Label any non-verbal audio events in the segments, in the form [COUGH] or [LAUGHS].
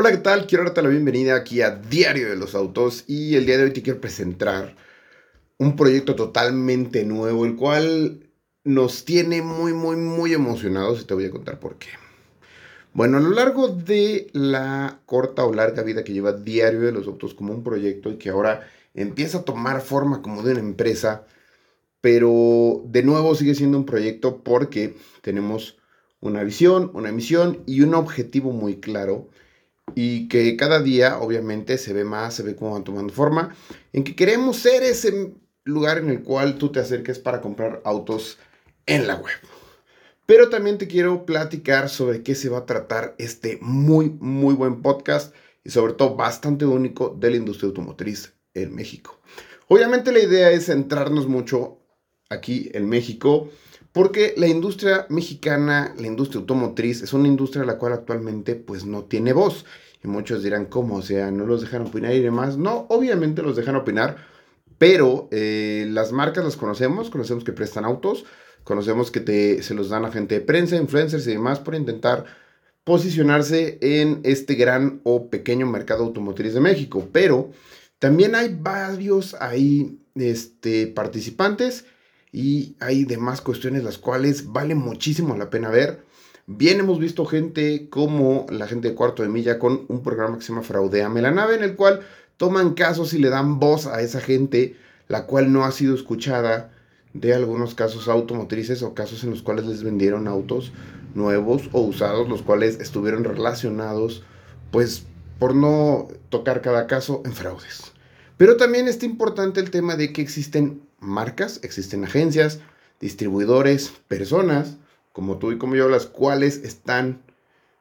Hola, ¿qué tal? Quiero darte la bienvenida aquí a Diario de los Autos y el día de hoy te quiero presentar un proyecto totalmente nuevo, el cual nos tiene muy, muy, muy emocionados y te voy a contar por qué. Bueno, a lo largo de la corta o larga vida que lleva Diario de los Autos como un proyecto y que ahora empieza a tomar forma como de una empresa, pero de nuevo sigue siendo un proyecto porque tenemos una visión, una misión y un objetivo muy claro y que cada día obviamente se ve más, se ve cómo van tomando forma, en que queremos ser ese lugar en el cual tú te acerques para comprar autos en la web. Pero también te quiero platicar sobre qué se va a tratar este muy, muy buen podcast y sobre todo bastante único de la industria automotriz en México. Obviamente la idea es centrarnos mucho aquí en México porque la industria mexicana, la industria automotriz, es una industria la cual actualmente pues no tiene voz. Y muchos dirán, ¿cómo? O sea, no los dejan opinar y demás. No, obviamente los dejan opinar, pero eh, las marcas las conocemos, conocemos que prestan autos, conocemos que te, se los dan a gente de prensa, influencers y demás por intentar posicionarse en este gran o pequeño mercado automotriz de México. Pero también hay varios ahí este, participantes y hay demás cuestiones las cuales vale muchísimo la pena ver. Bien hemos visto gente como la gente de Cuarto de Milla con un programa que se llama Fraudeame la nave en el cual toman casos y le dan voz a esa gente la cual no ha sido escuchada de algunos casos automotrices o casos en los cuales les vendieron autos nuevos o usados, los cuales estuvieron relacionados pues por no tocar cada caso en fraudes. Pero también está importante el tema de que existen marcas, existen agencias, distribuidores, personas como tú y como yo, las cuales están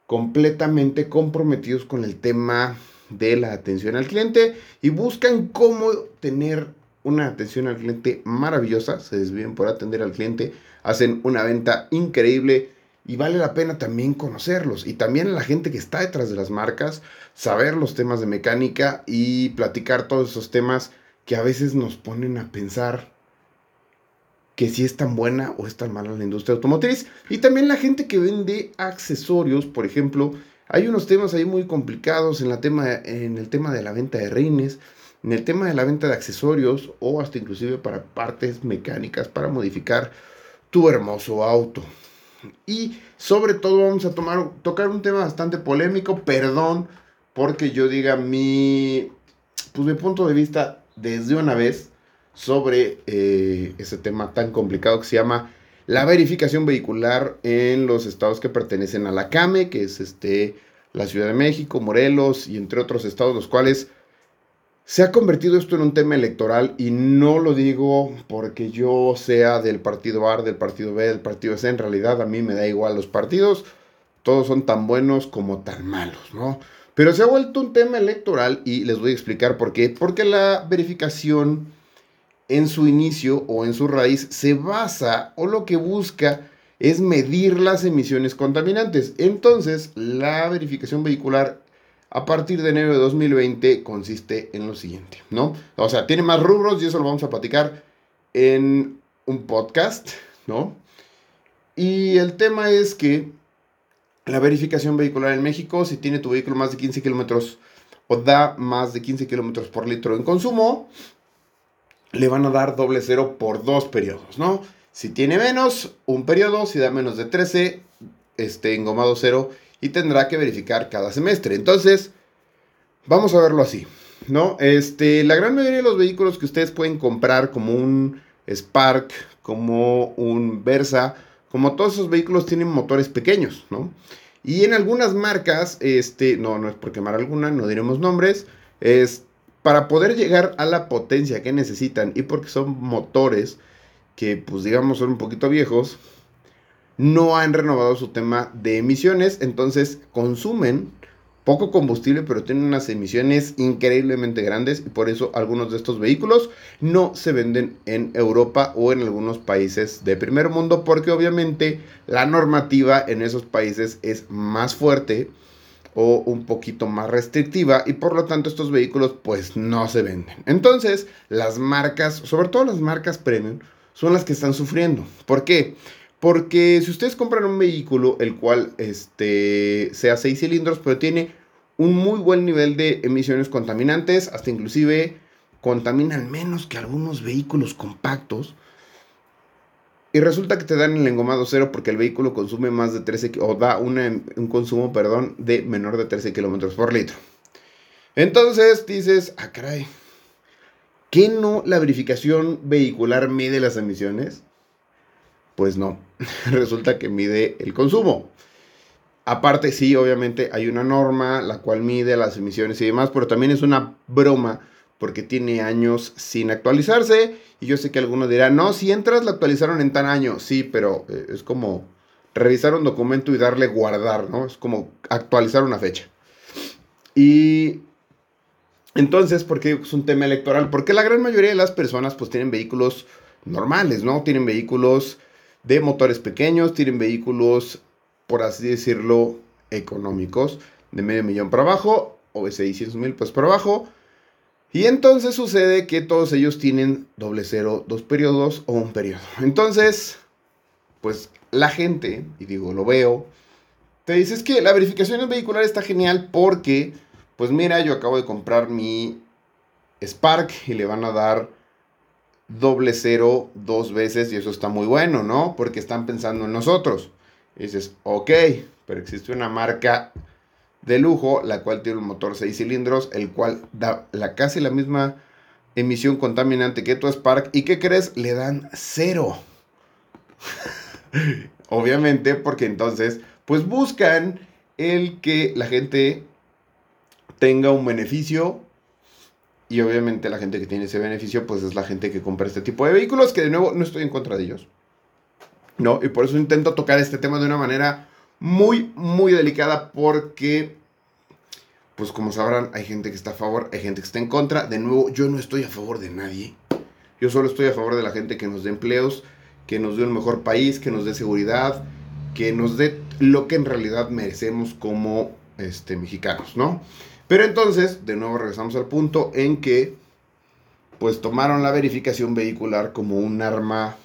completamente comprometidos con el tema de la atención al cliente y buscan cómo tener una atención al cliente maravillosa, se desvíen por atender al cliente, hacen una venta increíble y vale la pena también conocerlos y también la gente que está detrás de las marcas, saber los temas de mecánica y platicar todos esos temas que a veces nos ponen a pensar que si es tan buena o es tan mala la industria automotriz. Y también la gente que vende accesorios, por ejemplo, hay unos temas ahí muy complicados en, la tema, en el tema de la venta de reines, en el tema de la venta de accesorios o hasta inclusive para partes mecánicas para modificar tu hermoso auto. Y sobre todo vamos a tocar un tema bastante polémico, perdón porque yo diga mi, pues mi punto de vista desde una vez sobre eh, ese tema tan complicado que se llama la verificación vehicular en los estados que pertenecen a la CAME, que es este, la Ciudad de México, Morelos y entre otros estados, los cuales se ha convertido esto en un tema electoral y no lo digo porque yo sea del partido A, del partido B, del partido C, en realidad a mí me da igual los partidos, todos son tan buenos como tan malos, ¿no? Pero se ha vuelto un tema electoral y les voy a explicar por qué. Porque la verificación en su inicio o en su raíz se basa o lo que busca es medir las emisiones contaminantes. Entonces, la verificación vehicular a partir de enero de 2020 consiste en lo siguiente, ¿no? O sea, tiene más rubros y eso lo vamos a platicar en un podcast, ¿no? Y el tema es que la verificación vehicular en México, si tiene tu vehículo más de 15 kilómetros o da más de 15 kilómetros por litro en consumo, le van a dar doble cero por dos periodos, ¿no? Si tiene menos, un periodo, si da menos de 13, este, engomado cero y tendrá que verificar cada semestre. Entonces, vamos a verlo así, ¿no? Este, la gran mayoría de los vehículos que ustedes pueden comprar como un Spark, como un Versa, como todos esos vehículos tienen motores pequeños, ¿no? Y en algunas marcas, este, no, no es por quemar alguna, no diremos nombres, es para poder llegar a la potencia que necesitan y porque son motores que pues digamos son un poquito viejos, no han renovado su tema de emisiones, entonces consumen poco combustible, pero tienen unas emisiones increíblemente grandes y por eso algunos de estos vehículos no se venden en Europa o en algunos países de primer mundo, porque obviamente la normativa en esos países es más fuerte o un poquito más restrictiva y por lo tanto estos vehículos pues no se venden. Entonces las marcas, sobre todo las marcas premium, son las que están sufriendo. ¿Por qué? Porque si ustedes compran un vehículo el cual este, sea 6 cilindros pero tiene un muy buen nivel de emisiones contaminantes, hasta inclusive contaminan menos que algunos vehículos compactos. Y resulta que te dan el engomado cero porque el vehículo consume más de 13 o da un consumo, perdón, de menor de 13 kilómetros por litro. Entonces dices, ah, caray, ¿qué no la verificación vehicular mide las emisiones? Pues no, [LAUGHS] resulta que mide el consumo. Aparte, sí, obviamente hay una norma la cual mide las emisiones y demás, pero también es una broma porque tiene años sin actualizarse. Y yo sé que algunos dirán, no, si entras la actualizaron en tan año. Sí, pero eh, es como revisar un documento y darle guardar, ¿no? Es como actualizar una fecha. Y entonces, ¿por qué es un tema electoral? Porque la gran mayoría de las personas pues tienen vehículos normales, ¿no? Tienen vehículos de motores pequeños, tienen vehículos por así decirlo, económicos, de medio millón para abajo, o de 600 mil pues para abajo. Y entonces sucede que todos ellos tienen doble cero, dos periodos o un periodo. Entonces, pues la gente, y digo, lo veo, te dices que la verificación vehicular está genial porque, pues mira, yo acabo de comprar mi Spark y le van a dar doble cero dos veces y eso está muy bueno, ¿no? Porque están pensando en nosotros. Y dices, ok, pero existe una marca de lujo, la cual tiene un motor 6 cilindros, el cual da la, casi la misma emisión contaminante que tu Spark. ¿Y qué crees? Le dan cero. [LAUGHS] Obviamente, porque entonces, pues buscan el que la gente tenga un beneficio. Y obviamente la gente que tiene ese beneficio, pues es la gente que compra este tipo de vehículos, que de nuevo no estoy en contra de ellos. ¿no? Y por eso intento tocar este tema de una manera muy, muy delicada porque, pues como sabrán, hay gente que está a favor, hay gente que está en contra. De nuevo, yo no estoy a favor de nadie. Yo solo estoy a favor de la gente que nos dé empleos, que nos dé un mejor país, que nos dé seguridad, que nos dé lo que en realidad merecemos como este, mexicanos, ¿no? Pero entonces, de nuevo regresamos al punto en que, pues tomaron la verificación vehicular como un arma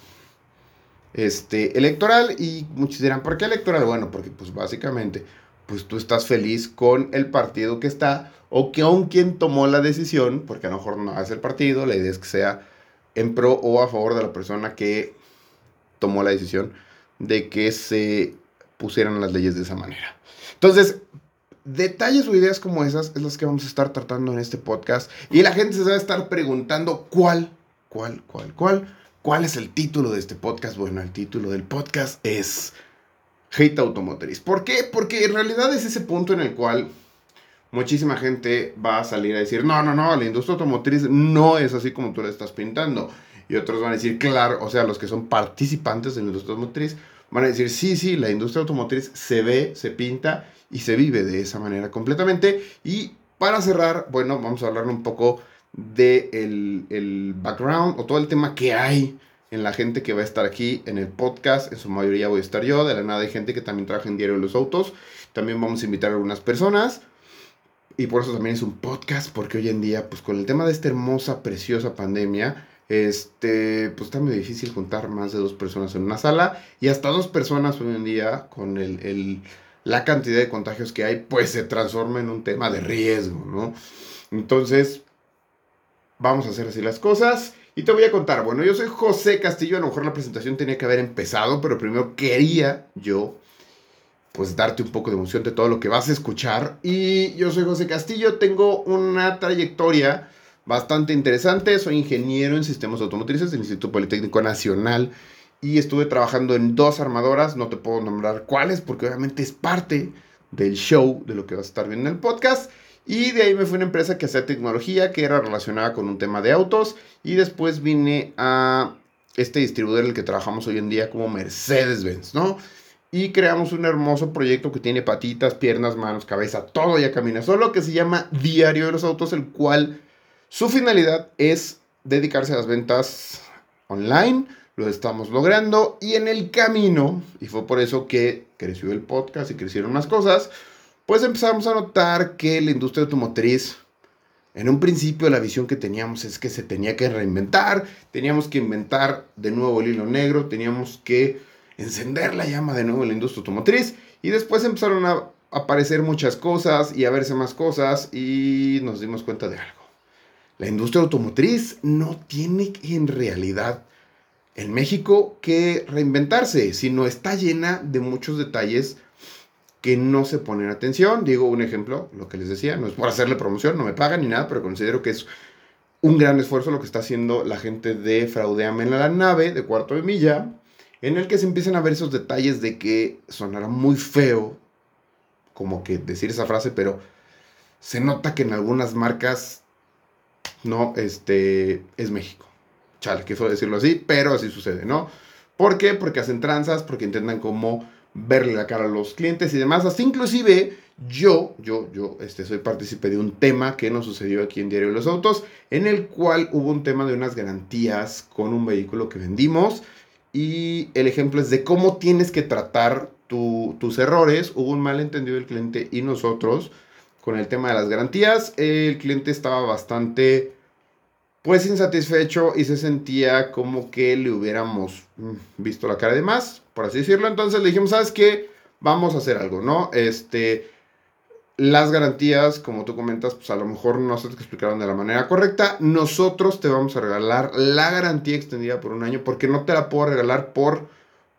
este, electoral y muchos dirán, ¿por qué electoral? Bueno, porque pues básicamente, pues tú estás feliz con el partido que está o que aun quien tomó la decisión, porque a lo mejor no es el partido, la idea es que sea en pro o a favor de la persona que tomó la decisión de que se pusieran las leyes de esa manera. Entonces, detalles o ideas como esas es las que vamos a estar tratando en este podcast y la gente se va a estar preguntando cuál, cuál, cuál, cuál ¿Cuál es el título de este podcast? Bueno, el título del podcast es Hate Automotriz. ¿Por qué? Porque en realidad es ese punto en el cual muchísima gente va a salir a decir, no, no, no, la industria automotriz no es así como tú la estás pintando. Y otros van a decir, claro, o sea, los que son participantes de la industria automotriz van a decir, sí, sí, la industria automotriz se ve, se pinta y se vive de esa manera completamente. Y para cerrar, bueno, vamos a hablar un poco de el, background o todo el tema que hay en la gente que va a estar aquí en el podcast. En su mayoría voy a estar yo. De la nada hay gente que también trabaja en Diario de los Autos. También vamos a invitar a algunas personas. Y por eso también es un podcast, porque hoy en día, pues con el tema de esta hermosa, preciosa pandemia, este, pues está muy difícil juntar más de dos personas en una sala. Y hasta dos personas hoy en día, con el, la cantidad de contagios que hay, pues se transforma en un tema de riesgo, ¿no? Entonces, vamos a hacer así las cosas. Y te voy a contar, bueno, yo soy José Castillo, a lo mejor la presentación tenía que haber empezado, pero primero quería yo, pues, darte un poco de emoción de todo lo que vas a escuchar. Y yo soy José Castillo, tengo una trayectoria bastante interesante, soy ingeniero en sistemas automotrices del Instituto Politécnico Nacional y estuve trabajando en dos armadoras, no te puedo nombrar cuáles, porque obviamente es parte del show de lo que vas a estar viendo en el podcast. Y de ahí me fui a una empresa que hacía tecnología, que era relacionada con un tema de autos. Y después vine a este distribuidor en el que trabajamos hoy en día como Mercedes-Benz, ¿no? Y creamos un hermoso proyecto que tiene patitas, piernas, manos, cabeza, todo ya camina solo, que se llama Diario de los Autos, el cual su finalidad es dedicarse a las ventas online. Lo estamos logrando y en el camino, y fue por eso que creció el podcast y crecieron más cosas, pues empezamos a notar que la industria automotriz, en un principio la visión que teníamos es que se tenía que reinventar, teníamos que inventar de nuevo el hilo negro, teníamos que encender la llama de nuevo en la industria automotriz y después empezaron a aparecer muchas cosas y a verse más cosas y nos dimos cuenta de algo. La industria automotriz no tiene en realidad en México que reinventarse, sino está llena de muchos detalles que no se ponen atención. Digo un ejemplo, lo que les decía, no es por hacerle promoción, no me pagan ni nada, pero considero que es un gran esfuerzo lo que está haciendo la gente de Fraudeame en la nave de cuarto de milla, en el que se empiezan a ver esos detalles de que sonará muy feo como que decir esa frase, pero se nota que en algunas marcas no, este, es México. Chale, fue decirlo así, pero así sucede, ¿no? ¿Por qué? Porque hacen tranzas, porque intentan como verle la cara a los clientes y demás. Hasta inclusive yo, yo, yo, este, soy partícipe de un tema que nos sucedió aquí en Diario de los Autos, en el cual hubo un tema de unas garantías con un vehículo que vendimos. Y el ejemplo es de cómo tienes que tratar tus errores. Hubo un malentendido del cliente y nosotros con el tema de las garantías. El cliente estaba bastante, pues, insatisfecho y se sentía como que le hubiéramos mm, visto la cara de más, por así decirlo. Entonces le dijimos, ¿sabes qué? Vamos a hacer algo, ¿no? Este, las garantías, como tú comentas, pues a lo mejor no se te explicaron de la manera correcta. Nosotros te vamos a regalar la garantía extendida por un año porque no te la puedo regalar por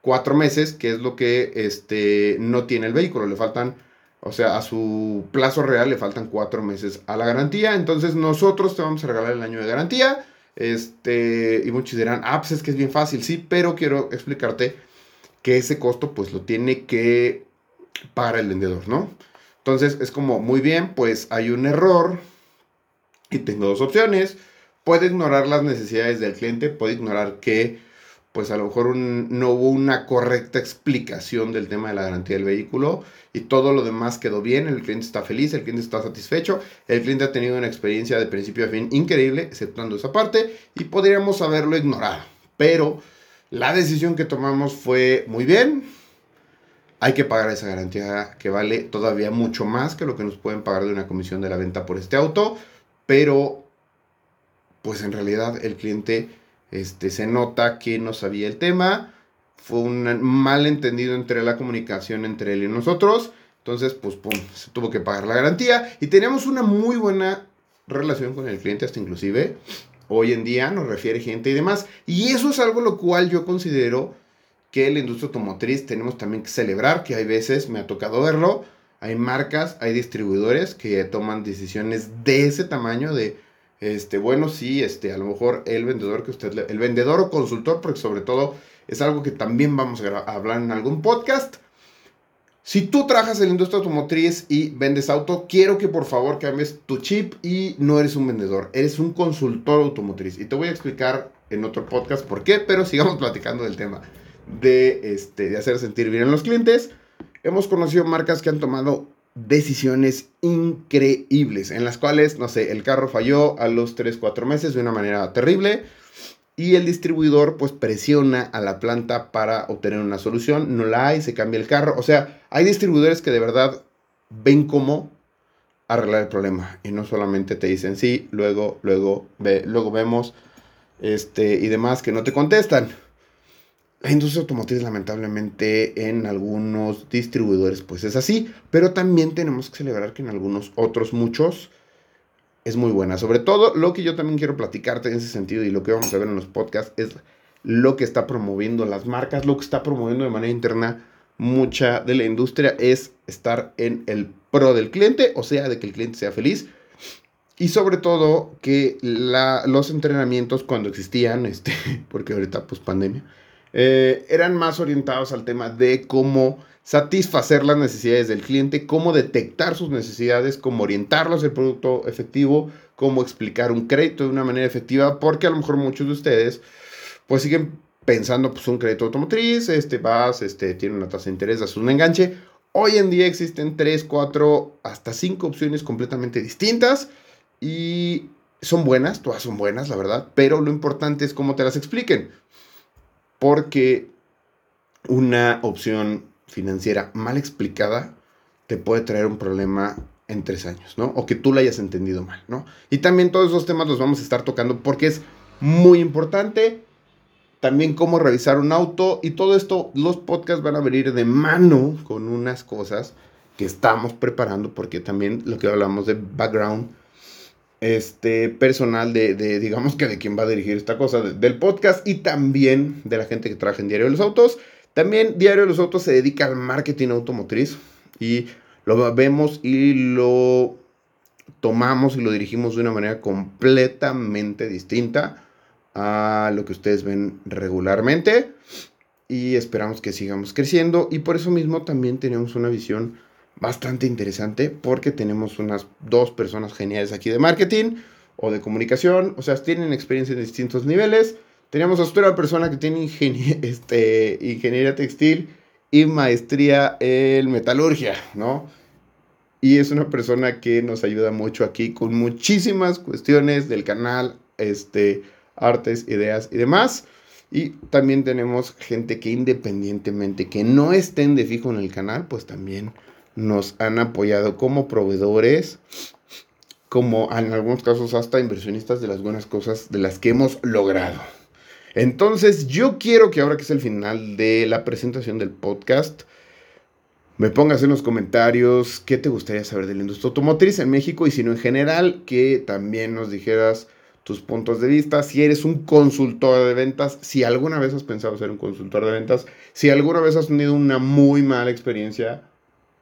cuatro meses, que es lo que este, no tiene el vehículo. Le faltan o sea, a su plazo real le faltan cuatro meses a la garantía. Entonces nosotros te vamos a regalar el año de garantía. Este, y muchos dirán, ah, pues es que es bien fácil, sí, pero quiero explicarte que ese costo pues lo tiene que pagar el vendedor, ¿no? Entonces es como, muy bien, pues hay un error y tengo dos opciones. Puede ignorar las necesidades del cliente, puede ignorar que pues a lo mejor no hubo una correcta explicación del tema de la garantía del vehículo y todo lo demás quedó bien, el cliente está feliz, el cliente está satisfecho, el cliente ha tenido una experiencia de principio a fin increíble, exceptuando esa parte, y podríamos haberlo ignorado. Pero la decisión que tomamos fue muy bien, hay que pagar esa garantía que vale todavía mucho más que lo que nos pueden pagar de una comisión de la venta por este auto, pero pues en realidad el cliente este, se nota que no sabía el tema. Fue un malentendido entre la comunicación entre él y nosotros. Entonces, pues, pum, se tuvo que pagar la garantía. Y teníamos una muy buena relación con el cliente, hasta inclusive hoy en día nos refiere gente y demás. Y eso es algo lo cual yo considero que la industria automotriz tenemos también que celebrar, que hay veces, me ha tocado verlo, hay marcas, hay distribuidores que toman decisiones de ese tamaño de este, bueno, sí, este, a lo mejor el vendedor que usted, el vendedor o consultor, porque sobre todo es algo que también vamos a hablar en algún podcast. Si tú trabajas en la industria automotriz y vendes auto, quiero que por favor cambies tu chip y no eres un vendedor, eres un consultor automotriz. Y te voy a explicar en otro podcast por qué, pero sigamos platicando del tema de, este, de hacer sentir bien a los clientes. Hemos conocido marcas que han tomado decisiones increíbles en las cuales, no sé, el carro falló a los 3, 4 meses de una manera terrible y el distribuidor pues presiona a la planta para obtener una solución, no la hay, se cambia el carro, o sea, hay distribuidores que de verdad ven cómo arreglar el problema y no solamente te dicen sí, luego, luego, ve, luego vemos este y demás que no te contestan. La industria automotriz lamentablemente en algunos distribuidores pues es así, pero también tenemos que celebrar que en algunos otros muchos es muy buena. Sobre todo lo que yo también quiero platicarte en ese sentido y lo que vamos a ver en los podcasts es lo que está promoviendo las marcas, lo que está promoviendo de manera interna mucha de la industria es estar en el pro del cliente, o sea, de que el cliente sea feliz. Y sobre todo que la, los entrenamientos cuando existían, este, [LAUGHS] porque ahorita pues pandemia, eh, eran más orientados al tema de cómo satisfacer las necesidades del cliente, cómo detectar sus necesidades, cómo orientarlos al producto efectivo, cómo explicar un crédito de una manera efectiva, porque a lo mejor muchos de ustedes pues siguen pensando pues un crédito automotriz, este vas, este tiene una tasa de interés, haces un enganche. Hoy en día existen 3, 4, hasta 5 opciones completamente distintas y son buenas, todas son buenas, la verdad, pero lo importante es cómo te las expliquen porque una opción financiera mal explicada te puede traer un problema en tres años, ¿no? O que tú la hayas entendido mal, ¿no? Y también todos esos temas los vamos a estar tocando porque es muy importante. También cómo revisar un auto y todo esto, los podcasts van a venir de mano con unas cosas que estamos preparando, porque también lo que hablamos de background este, personal de, digamos que de quién va a dirigir esta cosa, del podcast y también de la gente que trabaja en Diario de los Autos. También Diario de los Autos se dedica al marketing automotriz y lo vemos y lo tomamos y lo dirigimos de una manera completamente distinta a lo que ustedes ven regularmente y esperamos que sigamos creciendo y por eso mismo también tenemos una visión bastante interesante porque tenemos unas dos personas geniales aquí de marketing o de comunicación, o sea, tienen experiencia en distintos niveles. Tenemos a una persona que tiene [LAUGHS] este, ingeniería textil y maestría en metalurgia, ¿no? Y es una persona que nos ayuda mucho aquí con muchísimas cuestiones del canal, este, artes, ideas y demás. Y también tenemos gente que independientemente que no estén de fijo en el canal, pues también nos han apoyado como proveedores, como en algunos casos hasta inversionistas de las buenas cosas de las que hemos logrado. Entonces yo quiero que ahora que es el final de la presentación del podcast, me pongas en los comentarios qué te gustaría saber de la industria automotriz en México y si no en general, que también nos dijeras tus puntos de vista, si eres un consultor de ventas, si alguna vez has pensado ser un consultor de ventas, si alguna vez has tenido una muy mala experiencia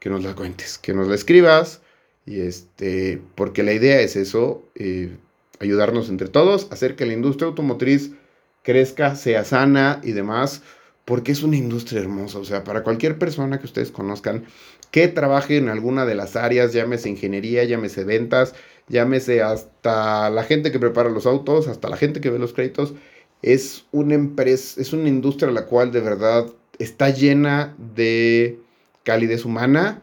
que nos la cuentes, que nos la escribas. Y este, porque la idea es eso, eh, ayudarnos entre todos, hacer que la industria automotriz crezca, sea sana y demás, porque es una industria hermosa. O sea, para cualquier persona que ustedes conozcan que trabaje en alguna de las áreas, llámese ingeniería, llámese ventas, llámese hasta la gente que prepara los autos, hasta la gente que ve los créditos, es una empresa, es una industria la cual de verdad está llena de calidez humana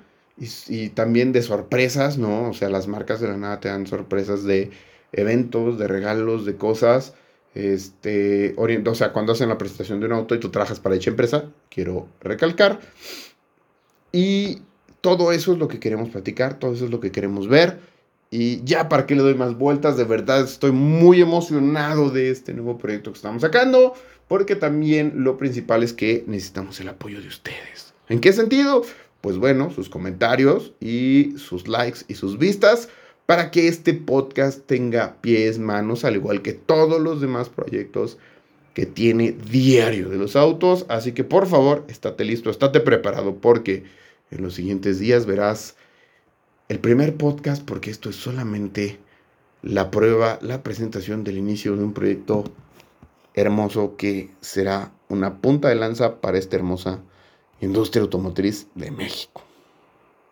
y, también de sorpresas, ¿no? O sea, las marcas de la nada te dan sorpresas de eventos, de regalos, de cosas. Este, o sea, cuando hacen la presentación de un auto y tú trabajas para dicha empresa, quiero recalcar. Y todo eso es lo que queremos platicar, todo eso es lo que queremos ver. Y ya para que le doy más vueltas, de verdad estoy muy emocionado de este nuevo proyecto que estamos sacando, porque también lo principal es que necesitamos el apoyo de ustedes. ¿En qué sentido? Pues bueno, sus comentarios y sus likes y sus vistas para que este podcast tenga pies, manos, al igual que todos los demás proyectos que tiene Diario de los Autos. Así que por favor, estate listo, estate preparado porque en los siguientes días verás el primer podcast porque esto es solamente la prueba, la presentación del inicio de un proyecto hermoso que será una punta de lanza para esta hermosa industria automotriz de México.